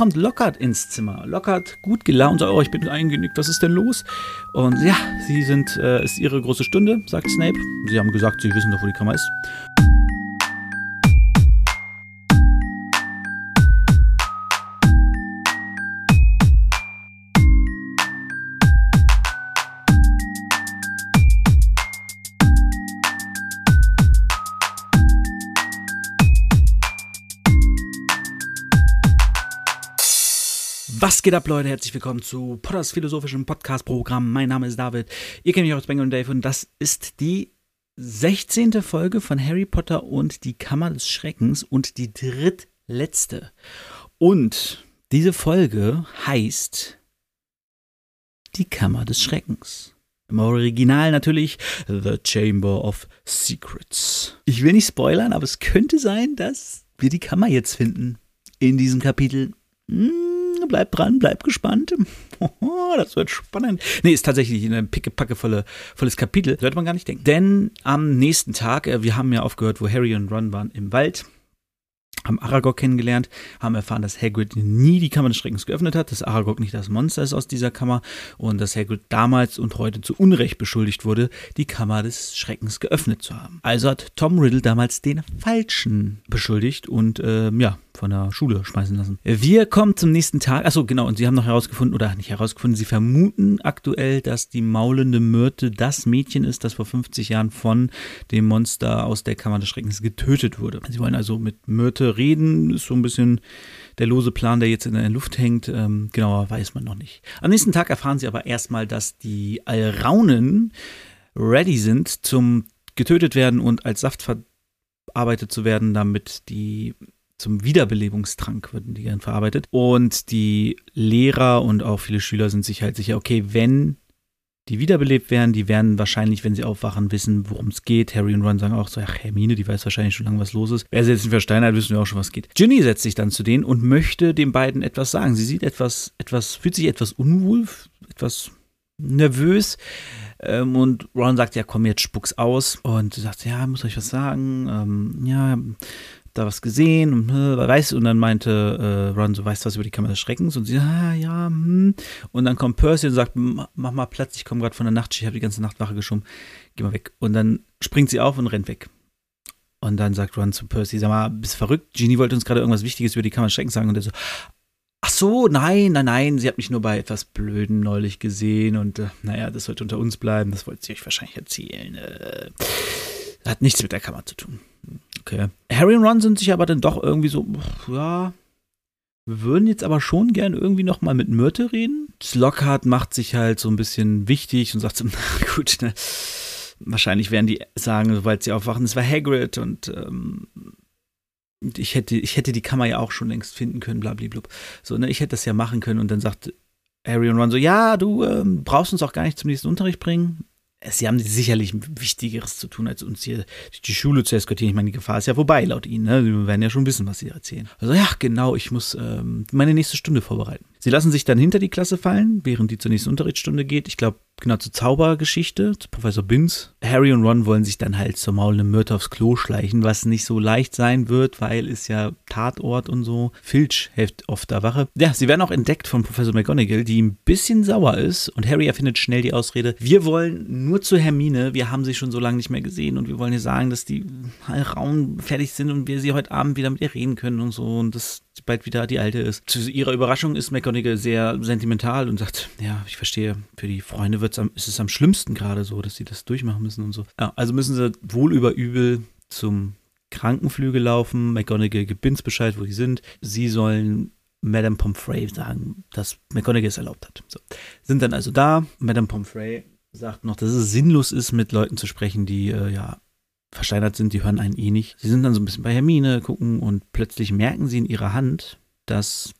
kommt Lockhart ins Zimmer. Lockhart gut gelaunt, oh, ich bin eingenickt, was ist denn los? Und ja, sie sind, äh, ist ihre große Stunde, sagt Snape. Sie haben gesagt, sie wissen doch, wo die Kammer ist. Geht ab, Leute? Herzlich willkommen zu Potters philosophischem Podcast-Programm. Mein Name ist David. Ihr kennt mich auch als Bengel und Dave und das ist die 16. Folge von Harry Potter und die Kammer des Schreckens und die drittletzte. Und diese Folge heißt Die Kammer des Schreckens. Im Original natürlich The Chamber of Secrets. Ich will nicht spoilern, aber es könnte sein, dass wir die Kammer jetzt finden in diesem Kapitel. Hm bleibt dran, bleibt gespannt. das wird spannend. Nee, ist tatsächlich ein pickepacke volles Kapitel. Sollte man gar nicht denken. Denn am nächsten Tag, äh, wir haben ja aufgehört, wo Harry und Ron waren im Wald haben Aragog kennengelernt, haben erfahren, dass Hagrid nie die Kammer des Schreckens geöffnet hat, dass Aragog nicht das Monster ist aus dieser Kammer und dass Hagrid damals und heute zu Unrecht beschuldigt wurde, die Kammer des Schreckens geöffnet zu haben. Also hat Tom Riddle damals den Falschen beschuldigt und äh, ja, von der Schule schmeißen lassen. Wir kommen zum nächsten Tag. Achso, genau. Und sie haben noch herausgefunden, oder nicht herausgefunden, sie vermuten aktuell, dass die maulende Myrte das Mädchen ist, das vor 50 Jahren von dem Monster aus der Kammer des Schreckens getötet wurde. Sie wollen also mit Myrte reden. Ist so ein bisschen der lose Plan, der jetzt in der Luft hängt. Ähm, genauer weiß man noch nicht. Am nächsten Tag erfahren sie aber erstmal, dass die Alraunen ready sind zum getötet werden und als Saft verarbeitet zu werden, damit die zum Wiederbelebungstrank würden die gern verarbeitet. Und die Lehrer und auch viele Schüler sind sich halt sicher, okay, wenn die wiederbelebt werden, die werden wahrscheinlich, wenn sie aufwachen, wissen, worum es geht. Harry und Ron sagen auch so, ach, Hermine, die weiß wahrscheinlich schon lange, was los ist. Wer sie jetzt nicht versteinert, wissen wir auch schon, was geht. Ginny setzt sich dann zu denen und möchte den beiden etwas sagen. Sie sieht etwas, etwas, fühlt sich etwas unwohl, etwas nervös. Ähm, und Ron sagt, ja, komm, jetzt spuck's aus. Und sie sagt, ja, muss euch was sagen. Ähm, ja, da was gesehen und äh, weiß. Und dann meinte äh, Ron so weißt du was über die Kammer des Schreckens? Und sie ah, ja hm. und dann kommt Percy und sagt mach mal Platz ich komme gerade von der Nachtschicht ich habe die ganze Nacht Wache geschoben. Geh mal weg. Und dann springt sie auf und rennt weg. Und dann sagt Ron zu Percy sag mal bist verrückt? Genie wollte uns gerade irgendwas Wichtiges über die Kammer des Schreckens sagen. Und er so ach so nein nein nein sie hat mich nur bei etwas Blöden neulich gesehen. Und äh, naja das sollte unter uns bleiben. Das wollte sie euch wahrscheinlich erzählen. Äh, hat nichts mit der Kammer zu tun Okay. Harry und Ron sind sich aber dann doch irgendwie so, ja, wir würden jetzt aber schon gern irgendwie noch mal mit Myrte reden. Lockhart macht sich halt so ein bisschen wichtig und sagt so, na gut, ne, wahrscheinlich werden die sagen, sobald sie aufwachen, es war Hagrid und ähm, ich hätte, ich hätte die Kammer ja auch schon längst finden können, blablabla. So, ne, ich hätte das ja machen können und dann sagt Harry und Ron so, ja, du ähm, brauchst uns auch gar nicht zum nächsten Unterricht bringen sie haben sicherlich Wichtigeres zu tun, als uns hier die Schule zu eskortieren. Ich meine, die Gefahr ist ja vorbei, laut ihnen. Ne? Wir werden ja schon wissen, was sie erzählen. Also ja, genau, ich muss ähm, meine nächste Stunde vorbereiten. Sie lassen sich dann hinter die Klasse fallen, während die zur nächsten Unterrichtsstunde geht. Ich glaube, genau zur Zaubergeschichte, zu Professor Binz. Harry und Ron wollen sich dann halt zur maulenden Myrte aufs Klo schleichen, was nicht so leicht sein wird, weil es ja Tatort und so. Filch hilft oft da Wache. Ja, sie werden auch entdeckt von Professor McGonagall, die ein bisschen sauer ist und Harry erfindet schnell die Ausrede, wir wollen nur zu Hermine, wir haben sie schon so lange nicht mehr gesehen und wir wollen ihr sagen, dass die Raum fertig sind und wir sie heute Abend wieder mit ihr reden können und so und das bald wieder die alte ist. Zu ihrer Überraschung ist McGonagall sehr sentimental und sagt, ja, ich verstehe, für die Freunde wird's am, ist es am schlimmsten gerade so, dass sie das durchmachen müssen und so. Ja, also müssen sie wohl über übel zum Krankenflügel laufen. McGonagall gibt Bescheid, wo die sind. Sie sollen Madame Pomfrey sagen, dass McGonagall es erlaubt hat. So. Sind dann also da. Madame Pomfrey sagt noch, dass es sinnlos ist, mit Leuten zu sprechen, die äh, ja versteinert sind, die hören einen eh nicht. Sie sind dann so ein bisschen bei Hermine, gucken und plötzlich merken sie in ihrer Hand, dass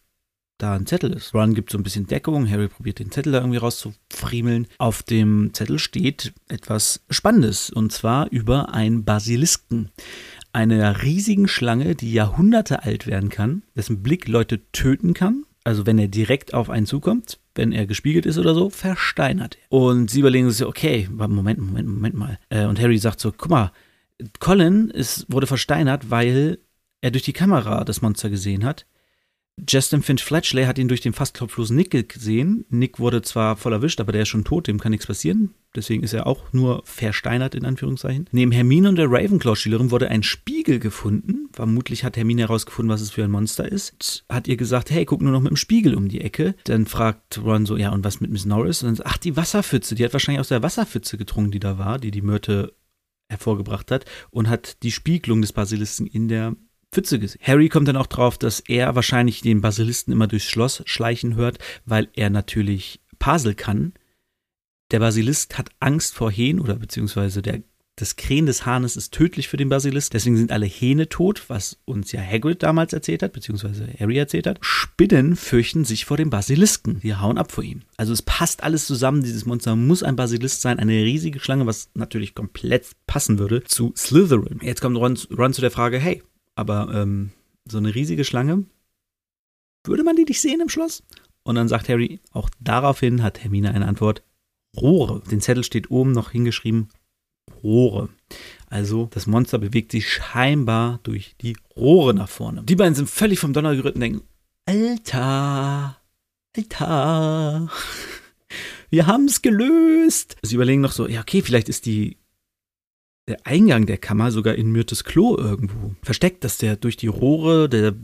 da ein Zettel ist. Ron gibt so ein bisschen Deckung, Harry probiert den Zettel da irgendwie rauszufriemeln. Auf dem Zettel steht etwas Spannendes und zwar über einen Basilisken. Eine riesigen Schlange, die Jahrhunderte alt werden kann, dessen Blick Leute töten kann. Also wenn er direkt auf einen zukommt, wenn er gespiegelt ist oder so, versteinert er. Und sie überlegen sich, okay, Moment, Moment, Moment mal. Äh, und Harry sagt so, guck mal, Colin ist, wurde versteinert, weil er durch die Kamera das Monster gesehen hat. Justin Finch Fletchley hat ihn durch den fast kopflosen Nick gesehen. Nick wurde zwar voll erwischt, aber der ist schon tot, dem kann nichts passieren. Deswegen ist er auch nur versteinert, in Anführungszeichen. Neben Hermine und der Ravenclaw-Schülerin wurde ein Spiegel gefunden. Vermutlich hat Hermine herausgefunden, was es für ein Monster ist. Hat ihr gesagt, hey, guck nur noch mit dem Spiegel um die Ecke. Dann fragt Ron so, ja, und was mit Miss Norris? Und dann sagt, ach, die Wasserpfütze. Die hat wahrscheinlich aus der Wasserpfütze getrunken, die da war, die die Myrte hervorgebracht hat. Und hat die Spiegelung des Basilisken in der Pfütze gesehen. Harry kommt dann auch drauf, dass er wahrscheinlich den Basilisten immer durchs Schloss schleichen hört, weil er natürlich Pasel kann. Der Basilisk hat Angst vor Hähnen oder beziehungsweise der, das Krähen des Hahnes ist tödlich für den Basilisk. Deswegen sind alle Hähne tot, was uns ja Hagrid damals erzählt hat, beziehungsweise Harry erzählt hat. Spinnen fürchten sich vor dem Basilisken. Die hauen ab vor ihm. Also es passt alles zusammen. Dieses Monster muss ein Basilisk sein, eine riesige Schlange, was natürlich komplett passen würde zu Slytherin. Jetzt kommt Ron, Ron zu der Frage, hey, aber ähm, so eine riesige Schlange, würde man die nicht sehen im Schloss? Und dann sagt Harry, auch daraufhin hat Hermine eine Antwort, Rohre. Den Zettel steht oben noch hingeschrieben, Rohre. Also das Monster bewegt sich scheinbar durch die Rohre nach vorne. Die beiden sind völlig vom Donner gerührt und denken, Alter, Alter, wir haben es gelöst. Sie überlegen noch so, ja okay, vielleicht ist die der Eingang der Kammer sogar in Myrtes Klo irgendwo versteckt, dass der durch die Rohre der,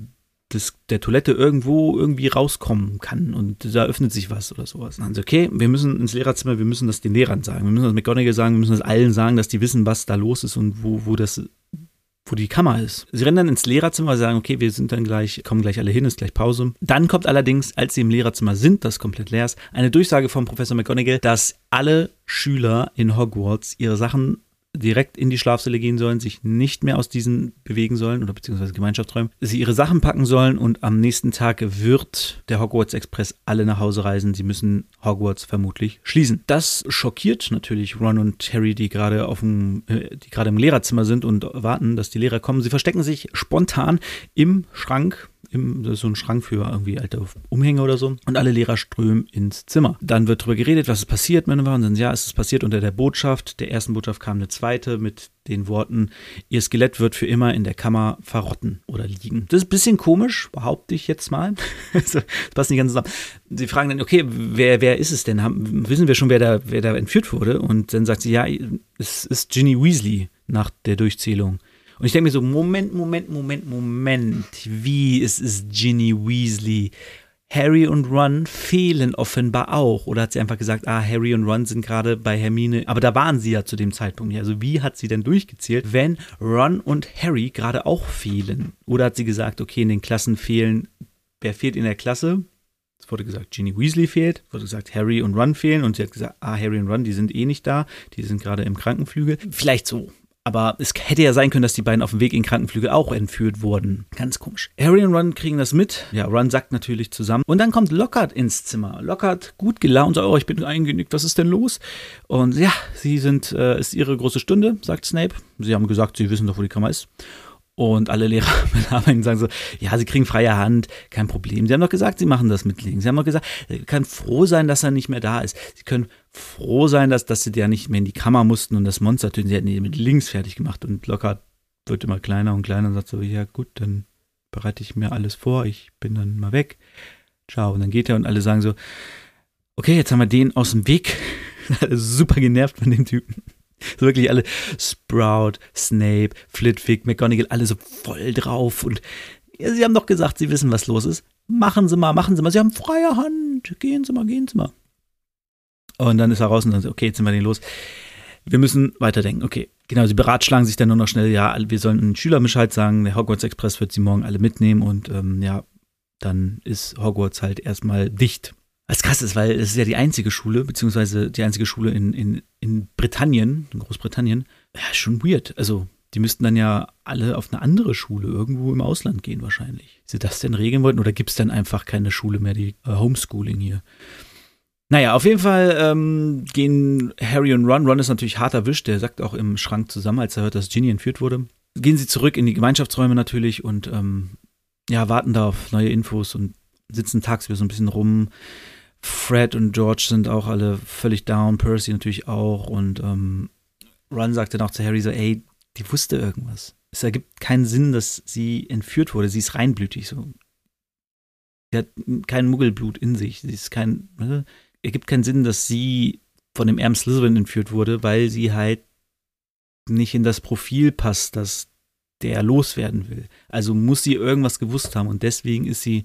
des, der Toilette irgendwo irgendwie rauskommen kann und da öffnet sich was oder sowas. Also okay, wir müssen ins Lehrerzimmer, wir müssen das den Lehrern sagen, wir müssen das McGonagall sagen, wir müssen das allen sagen, dass die wissen, was da los ist und wo, wo das wo die Kammer ist. Sie rennen dann ins Lehrerzimmer, sagen, okay, wir sind dann gleich, kommen gleich alle hin, ist gleich Pause. Dann kommt allerdings, als sie im Lehrerzimmer sind, das komplett leer ist, eine Durchsage vom Professor McGonagall, dass alle Schüler in Hogwarts ihre Sachen direkt in die Schlafsäle gehen sollen, sich nicht mehr aus diesen bewegen sollen oder beziehungsweise Gemeinschaftsräumen, sie ihre Sachen packen sollen und am nächsten Tag wird der Hogwarts Express alle nach Hause reisen. Sie müssen Hogwarts vermutlich schließen. Das schockiert natürlich Ron und Harry, die gerade auf dem, äh, die gerade im Lehrerzimmer sind und warten, dass die Lehrer kommen. Sie verstecken sich spontan im Schrank im, so ein Schrank für irgendwie alte Umhänge oder so. Und alle Lehrer strömen ins Zimmer. Dann wird darüber geredet, was ist passiert, Und dann, ja, es ist passiert unter der Botschaft. Der ersten Botschaft kam eine zweite mit den Worten, ihr Skelett wird für immer in der Kammer verrotten oder liegen. Das ist ein bisschen komisch, behaupte ich jetzt mal. das passt nicht ganz zusammen. Sie fragen dann, okay, wer, wer ist es denn? Haben, wissen wir schon, wer da, wer da entführt wurde? Und dann sagt sie, ja, es ist Ginny Weasley nach der Durchzählung. Und ich denke mir so, Moment, Moment, Moment, Moment, wie ist es Ginny Weasley? Harry und Ron fehlen offenbar auch. Oder hat sie einfach gesagt, ah, Harry und Ron sind gerade bei Hermine. Aber da waren sie ja zu dem Zeitpunkt nicht. Also wie hat sie denn durchgezählt, wenn Ron und Harry gerade auch fehlen? Oder hat sie gesagt, okay, in den Klassen fehlen, wer fehlt in der Klasse? Es wurde gesagt, Ginny Weasley fehlt. Es wurde gesagt, Harry und Ron fehlen. Und sie hat gesagt, ah, Harry und Ron, die sind eh nicht da. Die sind gerade im Krankenflügel. Vielleicht so. Aber es hätte ja sein können, dass die beiden auf dem Weg in Krankenflügel auch entführt wurden. Ganz komisch. Harry und Ron kriegen das mit. Ja, Ron sagt natürlich zusammen. Und dann kommt Lockhart ins Zimmer. Lockhart gut gelaunt, oh, ich bin eingenickt, was ist denn los? Und ja, sie sind, äh, ist ihre große Stunde, sagt Snape. Sie haben gesagt, sie wissen doch, wo die Kammer ist. Und alle Lehrer sagen so, ja, sie kriegen freie Hand, kein Problem. Sie haben doch gesagt, sie machen das mit links. Sie haben doch gesagt, sie können froh sein, dass er nicht mehr da ist. Sie können froh sein, dass, dass sie ja nicht mehr in die Kammer mussten und das Monster töten. Sie hätten ihn mit links fertig gemacht und locker wird immer kleiner und kleiner und sagt so, ja gut, dann bereite ich mir alles vor, ich bin dann mal weg. Ciao. Und dann geht er und alle sagen so, okay, jetzt haben wir den aus dem Weg. Super genervt von dem Typen. So wirklich alle Sprout, Snape, Flitwick, McGonagall, alle so voll drauf. Und ja, sie haben doch gesagt, sie wissen, was los ist. Machen Sie mal, machen Sie mal. Sie haben freie Hand. Gehen Sie mal, gehen Sie mal. Und dann ist er raus und dann so, okay, jetzt sind wir den los. Wir müssen weiterdenken. Okay, genau, sie beratschlagen sich dann nur noch schnell, ja, wir sollen einen Schüler Bescheid sagen, der Hogwarts Express wird sie morgen alle mitnehmen und ähm, ja, dann ist Hogwarts halt erstmal dicht. Was krass ist, weil es ist ja die einzige Schule, beziehungsweise die einzige Schule in, in, in Britannien, in Großbritannien. Ja, schon weird. Also, die müssten dann ja alle auf eine andere Schule irgendwo im Ausland gehen, wahrscheinlich. Sie das denn regeln wollten oder gibt es dann einfach keine Schule mehr, die äh, Homeschooling hier? Naja, auf jeden Fall ähm, gehen Harry und Ron. Ron ist natürlich hart erwischt, der sagt auch im Schrank zusammen, als er hört, dass Ginny entführt wurde. Gehen sie zurück in die Gemeinschaftsräume natürlich und ähm, ja, warten da auf neue Infos und sitzen tagsüber so ein bisschen rum. Fred und George sind auch alle völlig down, Percy natürlich auch. Und ähm, Ron sagte dann auch zu Harry so, ey, die wusste irgendwas. Es ergibt keinen Sinn, dass sie entführt wurde. Sie ist reinblütig. So. Sie hat kein Muggelblut in sich. Sie ist kein. Ne? Ergibt keinen Sinn, dass sie von dem Erm Slytherin entführt wurde, weil sie halt nicht in das Profil passt, das der loswerden will. Also muss sie irgendwas gewusst haben und deswegen ist sie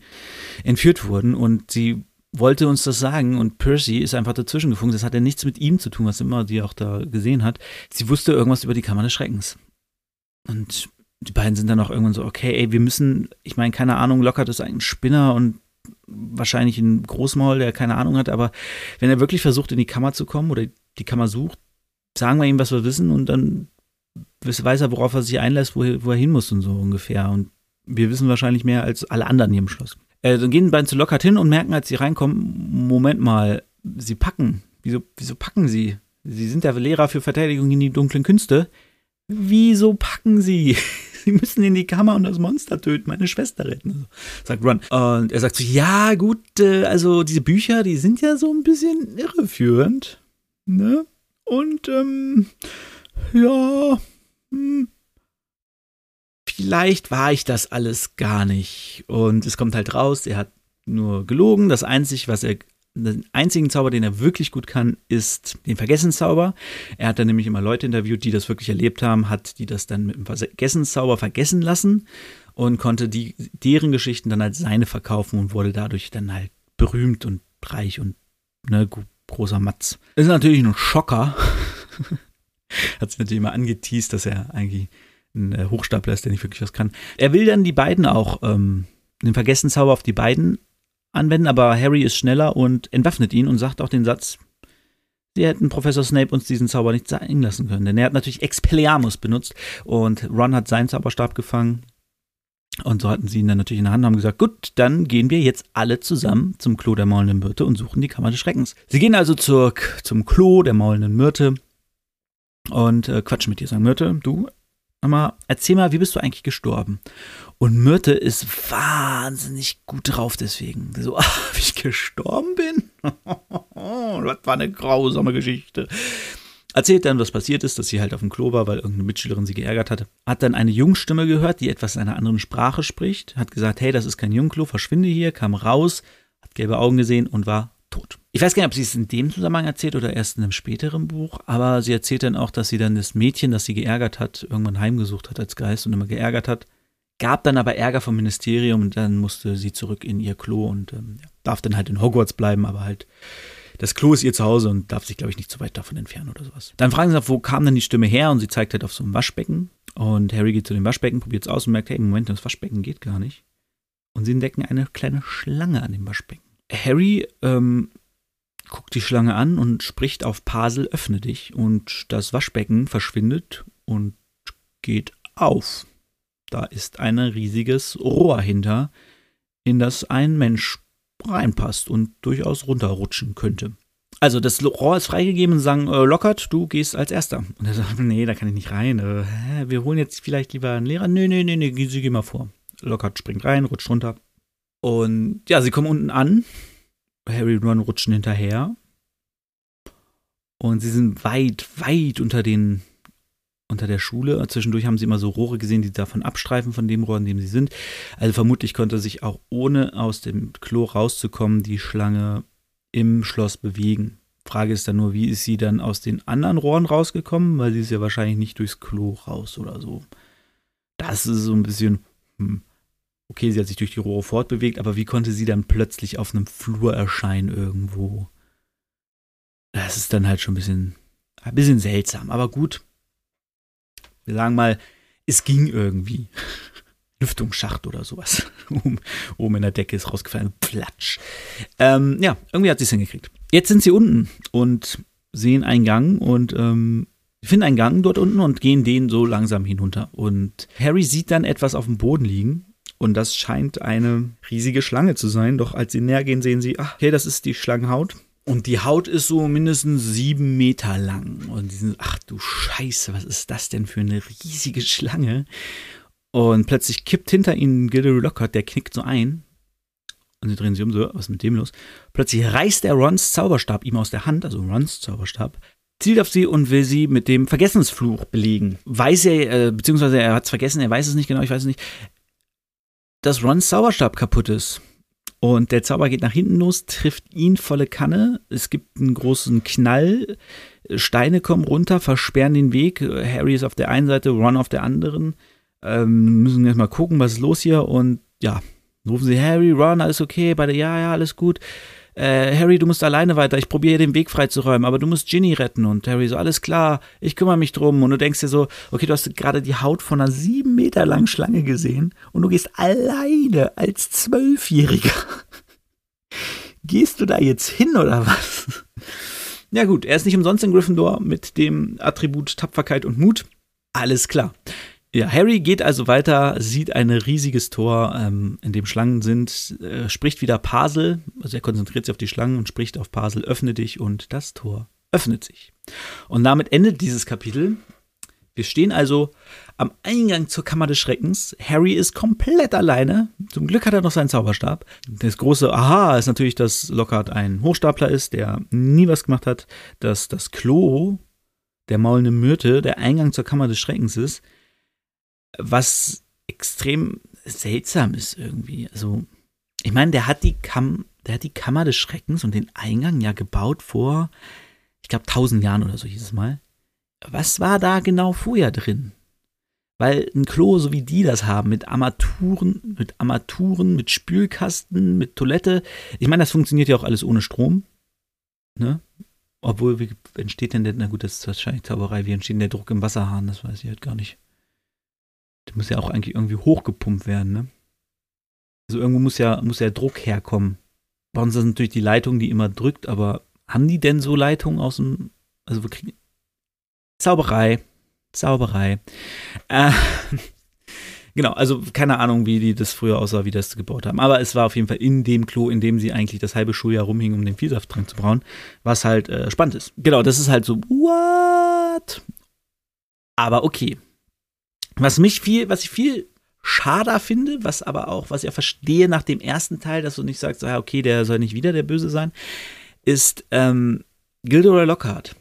entführt worden und sie wollte uns das sagen und Percy ist einfach dazwischen gefunkt. Das hat ja nichts mit ihm zu tun, was immer die auch da gesehen hat. Sie wusste irgendwas über die Kammer des Schreckens. Und die beiden sind dann auch irgendwann so, okay, ey, wir müssen, ich meine, keine Ahnung, lockert ist ein Spinner und wahrscheinlich ein Großmaul, der keine Ahnung hat, aber wenn er wirklich versucht, in die Kammer zu kommen oder die Kammer sucht, sagen wir ihm, was wir wissen und dann weiß er, worauf er sich einlässt, wo, wo er hin muss und so ungefähr. Und wir wissen wahrscheinlich mehr als alle anderen hier im Schloss. Äh, dann gehen die beiden zu Lockhart hin und merken, als sie reinkommen, Moment mal, sie packen. Wieso, wieso packen sie? Sie sind der Lehrer für Verteidigung in die dunklen Künste. Wieso packen sie? Sie müssen in die Kammer und das Monster töten, meine Schwester retten, sagt Ron. Und er sagt so, ja gut, äh, also diese Bücher, die sind ja so ein bisschen irreführend, ne? Und, ähm, ja, hm, vielleicht war ich das alles gar nicht. Und es kommt halt raus, er hat nur gelogen. Das Einzige, was er, den einzigen Zauber, den er wirklich gut kann, ist den Vergessenszauber. Er hat dann nämlich immer Leute interviewt, die das wirklich erlebt haben, hat die das dann mit dem Vergessenszauber vergessen lassen und konnte die, deren Geschichten dann als seine verkaufen und wurde dadurch dann halt berühmt und reich und ne, großer Matz. Ist natürlich ein Schocker. hat sich natürlich immer angeteased, dass er eigentlich ein äh, Hochstapler ist, der nicht wirklich was kann. Er will dann die beiden auch, ähm, den Vergessenszauber auf die beiden anwenden, aber Harry ist schneller und entwaffnet ihn und sagt auch den Satz, sie hätten Professor Snape uns diesen Zauber nicht zeigen lassen können. Denn er hat natürlich Expelliarmus benutzt und Ron hat seinen Zauberstab gefangen. Und so hatten sie ihn dann natürlich in der Hand und haben gesagt, gut, dann gehen wir jetzt alle zusammen zum Klo der maulenden Myrte und suchen die Kammer des Schreckens. Sie gehen also zur, zum Klo der maulenden Myrte und äh, quatschen mit dir. Sagen, Myrte, du, mal, erzähl mal, wie bist du eigentlich gestorben? Und Myrte ist wahnsinnig gut drauf deswegen. So, ach, wie ich gestorben bin? das war eine grausame Geschichte. Erzählt dann, was passiert ist, dass sie halt auf dem Klo war, weil irgendeine Mitschülerin sie geärgert hatte. Hat dann eine Jungstimme gehört, die etwas in einer anderen Sprache spricht. Hat gesagt, hey, das ist kein Jungklo, verschwinde hier, kam raus, hat gelbe Augen gesehen und war tot. Ich weiß gar nicht, ob sie es in dem Zusammenhang erzählt oder erst in einem späteren Buch, aber sie erzählt dann auch, dass sie dann das Mädchen, das sie geärgert hat, irgendwann heimgesucht hat als Geist und immer geärgert hat. Gab dann aber Ärger vom Ministerium und dann musste sie zurück in ihr Klo und ähm, darf dann halt in Hogwarts bleiben, aber halt das Klo ist ihr Zuhause und darf sich, glaube ich, nicht zu weit davon entfernen oder sowas. Dann fragen sie nach, wo kam denn die Stimme her? Und sie zeigt halt auf so ein Waschbecken. Und Harry geht zu dem Waschbecken, probiert es aus und merkt, hey, Moment, das Waschbecken geht gar nicht. Und sie entdecken eine kleine Schlange an dem Waschbecken. Harry ähm, guckt die Schlange an und spricht auf Pasel, öffne dich. Und das Waschbecken verschwindet und geht auf. Da ist ein riesiges Rohr hinter, in das ein Mensch reinpasst und durchaus runterrutschen könnte. Also das Rohr ist freigegeben und sagen, äh, Lockert, du gehst als Erster. Und er sagt, nee, da kann ich nicht rein. Äh, wir holen jetzt vielleicht lieber einen Lehrer. Nee, nee, nee, nee, sie geh mal vor. Lockert springt rein, rutscht runter. Und ja, sie kommen unten an Harry und Ron rutschen hinterher. Und sie sind weit, weit unter den unter der Schule. Zwischendurch haben sie immer so Rohre gesehen, die davon abstreifen, von dem Rohr, in dem sie sind. Also vermutlich konnte sich auch ohne aus dem Klo rauszukommen die Schlange im Schloss bewegen. Frage ist dann nur, wie ist sie dann aus den anderen Rohren rausgekommen? Weil sie ist ja wahrscheinlich nicht durchs Klo raus oder so. Das ist so ein bisschen, hm, okay, sie hat sich durch die Rohre fortbewegt, aber wie konnte sie dann plötzlich auf einem Flur erscheinen irgendwo? Das ist dann halt schon ein bisschen, ein bisschen seltsam, aber gut. Wir sagen mal, es ging irgendwie. Lüftungsschacht oder sowas. oben, in der Decke ist rausgefallen. Platsch. Ähm, ja, irgendwie hat sie es hingekriegt. Jetzt sind sie unten und sehen einen Gang und ähm, finden einen Gang dort unten und gehen den so langsam hinunter. Und Harry sieht dann etwas auf dem Boden liegen und das scheint eine riesige Schlange zu sein. Doch als sie näher gehen, sehen sie, ach, okay, das ist die Schlangenhaut. Und die Haut ist so mindestens sieben Meter lang. Und die sind, ach du Scheiße, was ist das denn für eine riesige Schlange? Und plötzlich kippt hinter ihnen Gilderoy Lockhart, der knickt so ein. Und sie drehen sich um, so, was ist mit dem los? Plötzlich reißt er Rons Zauberstab ihm aus der Hand, also Rons Zauberstab, zielt auf sie und will sie mit dem Vergessensfluch belegen. Weiß er, äh, beziehungsweise er hat es vergessen, er weiß es nicht genau, ich weiß es nicht dass Rons Zauberstab kaputt ist. Und der Zauber geht nach hinten los, trifft ihn volle Kanne. Es gibt einen großen Knall. Steine kommen runter, versperren den Weg. Harry ist auf der einen Seite, Ron auf der anderen. Ähm, müssen erstmal gucken, was ist los hier. Und ja, rufen sie Harry, Ron, alles okay? Beide, ja, ja, alles gut äh, Harry, du musst alleine weiter, ich probiere den Weg freizuräumen, aber du musst Ginny retten. Und Harry so, alles klar, ich kümmere mich drum. Und du denkst dir so, okay, du hast gerade die Haut von einer sieben Meter langen Schlange gesehen und du gehst alleine als Zwölfjähriger. Gehst du da jetzt hin oder was? Ja gut, er ist nicht umsonst in Gryffindor mit dem Attribut Tapferkeit und Mut. Alles klar. Ja, Harry geht also weiter, sieht ein riesiges Tor, ähm, in dem Schlangen sind, äh, spricht wieder Pasel, also er konzentriert sich auf die Schlangen und spricht auf Pasel, öffne dich und das Tor öffnet sich. Und damit endet dieses Kapitel. Wir stehen also am Eingang zur Kammer des Schreckens. Harry ist komplett alleine. Zum Glück hat er noch seinen Zauberstab. Das große Aha ist natürlich, dass Lockhart ein Hochstapler ist, der nie was gemacht hat, dass das Klo der maulende Myrte der Eingang zur Kammer des Schreckens ist was extrem seltsam ist irgendwie. Also, ich meine, der hat die Kam der hat die Kammer des Schreckens und den Eingang ja gebaut vor, ich glaube, tausend Jahren oder so hieß es mal. Was war da genau vorher drin? Weil ein Klo, so wie die das haben, mit Armaturen, mit Armaturen, mit Spülkasten, mit Toilette. Ich meine, das funktioniert ja auch alles ohne Strom. Ne? Obwohl, wie entsteht denn der, na gut, das ist wahrscheinlich Zauberei, wie entsteht denn der Druck im Wasserhahn? Das weiß ich halt gar nicht. Der muss ja auch eigentlich irgendwie hochgepumpt werden, ne? Also irgendwo muss ja, muss ja Druck herkommen. Bei uns ist natürlich die Leitung, die immer drückt, aber haben die denn so Leitungen aus dem, also wir kriegen, Zauberei, Zauberei. Äh, genau, also keine Ahnung, wie die das früher aussah, wie das gebaut haben. Aber es war auf jeden Fall in dem Klo, in dem sie eigentlich das halbe Schuljahr rumhingen, um den Vielsafttrank zu brauen, was halt äh, spannend ist. Genau, das ist halt so, what? Aber okay, was mich viel, was ich viel schader finde, was aber auch, was ich ja verstehe nach dem ersten Teil, dass du nicht sagst, okay, der soll nicht wieder der Böse sein, ist ähm, Gilderoy Lockhart.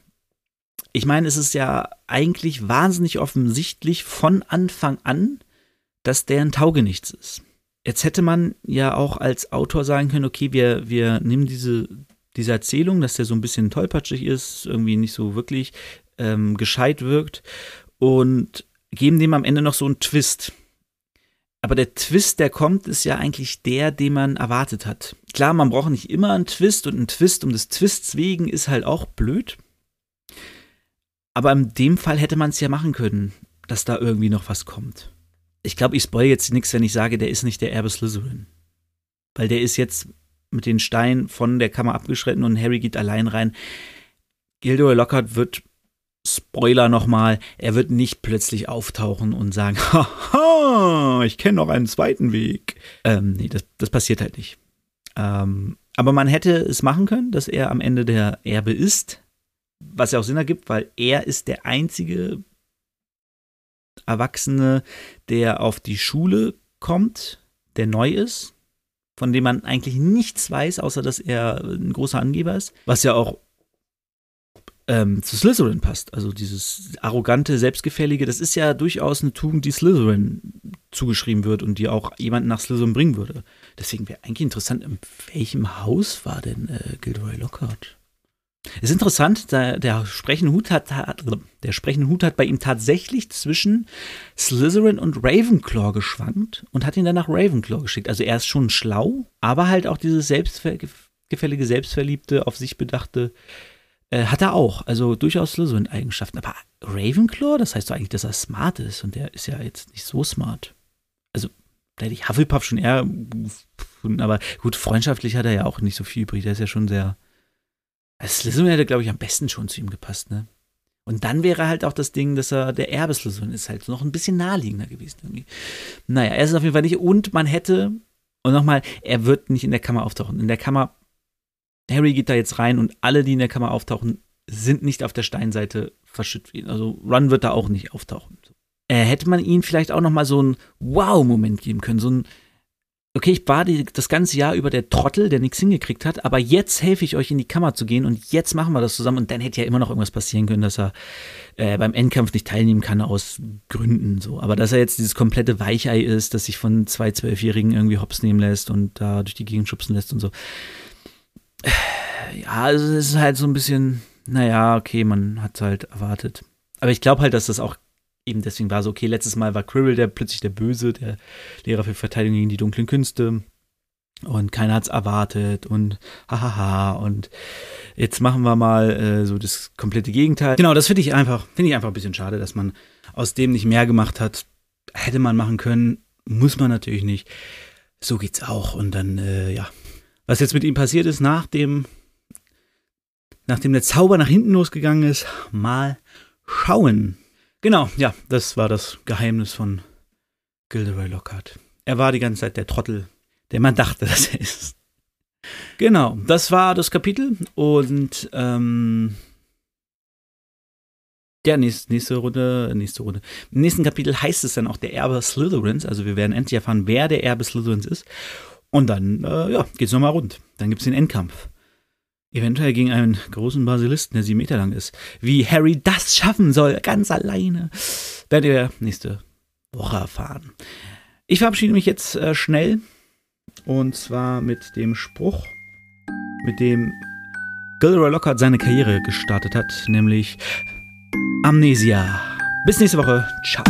Ich meine, es ist ja eigentlich wahnsinnig offensichtlich von Anfang an, dass der ein Taugenichts ist. Jetzt hätte man ja auch als Autor sagen können, okay, wir, wir nehmen diese, diese Erzählung, dass der so ein bisschen tollpatschig ist, irgendwie nicht so wirklich ähm, gescheit wirkt und geben dem am Ende noch so einen Twist. Aber der Twist, der kommt, ist ja eigentlich der, den man erwartet hat. Klar, man braucht nicht immer einen Twist und ein Twist um des Twists wegen ist halt auch blöd. Aber in dem Fall hätte man es ja machen können, dass da irgendwie noch was kommt. Ich glaube, ich spoil jetzt nichts, wenn ich sage, der ist nicht der Erbe Slytherin. Weil der ist jetzt mit den Steinen von der Kammer abgeschritten und Harry geht allein rein. Gilderoy Lockhart wird Spoiler nochmal, er wird nicht plötzlich auftauchen und sagen, haha, ich kenne noch einen zweiten Weg. Ähm, nee, das, das passiert halt nicht. Ähm, aber man hätte es machen können, dass er am Ende der Erbe ist, was ja auch Sinn ergibt, weil er ist der einzige Erwachsene, der auf die Schule kommt, der neu ist, von dem man eigentlich nichts weiß, außer dass er ein großer Angeber ist, was ja auch ähm, zu Slytherin passt. Also dieses arrogante, selbstgefällige, das ist ja durchaus eine Tugend, die Slytherin zugeschrieben wird und die auch jemanden nach Slytherin bringen würde. Deswegen wäre eigentlich interessant, in welchem Haus war denn äh, Gilderoy Lockhart? Ist interessant, der, der sprechende Hut hat, der sprechende Hut hat bei ihm tatsächlich zwischen Slytherin und Ravenclaw geschwankt und hat ihn dann nach Ravenclaw geschickt. Also er ist schon schlau, aber halt auch dieses selbstgefällige, selbstverliebte, auf sich bedachte äh, hat er auch. Also durchaus Slytherin-Eigenschaften. Aber Ravenclaw, das heißt doch eigentlich, dass er smart ist. Und der ist ja jetzt nicht so smart. Also, da hätte ich Hufflepuff schon eher gefunden. Aber gut, freundschaftlich hat er ja auch nicht so viel übrig. Der ist ja schon sehr. Also Slytherin hätte, glaube ich, am besten schon zu ihm gepasst, ne? Und dann wäre halt auch das Ding, dass er der Erbe Slytherin ist, halt noch ein bisschen naheliegender gewesen irgendwie. Naja, er ist es auf jeden Fall nicht. Und man hätte, und nochmal, er wird nicht in der Kammer auftauchen. In der Kammer Harry geht da jetzt rein und alle, die in der Kammer auftauchen, sind nicht auf der Steinseite verschüttet. Also Ron wird da auch nicht auftauchen. Äh, hätte man ihnen vielleicht auch noch mal so einen Wow-Moment geben können, so ein okay, ich war die, das ganze Jahr über der Trottel, der nichts hingekriegt hat, aber jetzt helfe ich euch in die Kammer zu gehen und jetzt machen wir das zusammen und dann hätte ja immer noch irgendwas passieren können, dass er äh, beim Endkampf nicht teilnehmen kann aus Gründen so. Aber dass er jetzt dieses komplette Weichei ist, das sich von zwei Zwölfjährigen irgendwie hops nehmen lässt und da durch die Gegend schubsen lässt und so. Ja, also es ist halt so ein bisschen, naja, okay, man hat es halt erwartet. Aber ich glaube halt, dass das auch eben deswegen war so, okay, letztes Mal war Quirrell der plötzlich der Böse, der Lehrer für Verteidigung gegen die dunklen Künste. Und keiner hat es erwartet und hahaha und jetzt machen wir mal äh, so das komplette Gegenteil. Genau, das finde ich einfach, finde ich einfach ein bisschen schade, dass man aus dem nicht mehr gemacht hat. Hätte man machen können, muss man natürlich nicht. So geht's auch. Und dann, äh, ja. Was jetzt mit ihm passiert ist, nachdem, nachdem der Zauber nach hinten losgegangen ist, mal schauen. Genau, ja, das war das Geheimnis von Gilderoy Lockhart. Er war die ganze Zeit der Trottel, der man dachte, dass er ist. Genau, das war das Kapitel und ähm, ja, nächste, nächste Runde, nächste Runde. Im nächsten Kapitel heißt es dann auch der Erbe Slytherins, also wir werden endlich erfahren, wer der Erbe Slytherins ist. Und dann, äh, ja, geht's nochmal rund. Dann gibt's den Endkampf. Eventuell gegen einen großen Basilisten, der sieben Meter lang ist. Wie Harry das schaffen soll, ganz alleine, werdet ihr nächste Woche erfahren. Ich verabschiede mich jetzt äh, schnell. Und zwar mit dem Spruch, mit dem Gilderoy Lockhart seine Karriere gestartet hat, nämlich Amnesia. Bis nächste Woche. Ciao.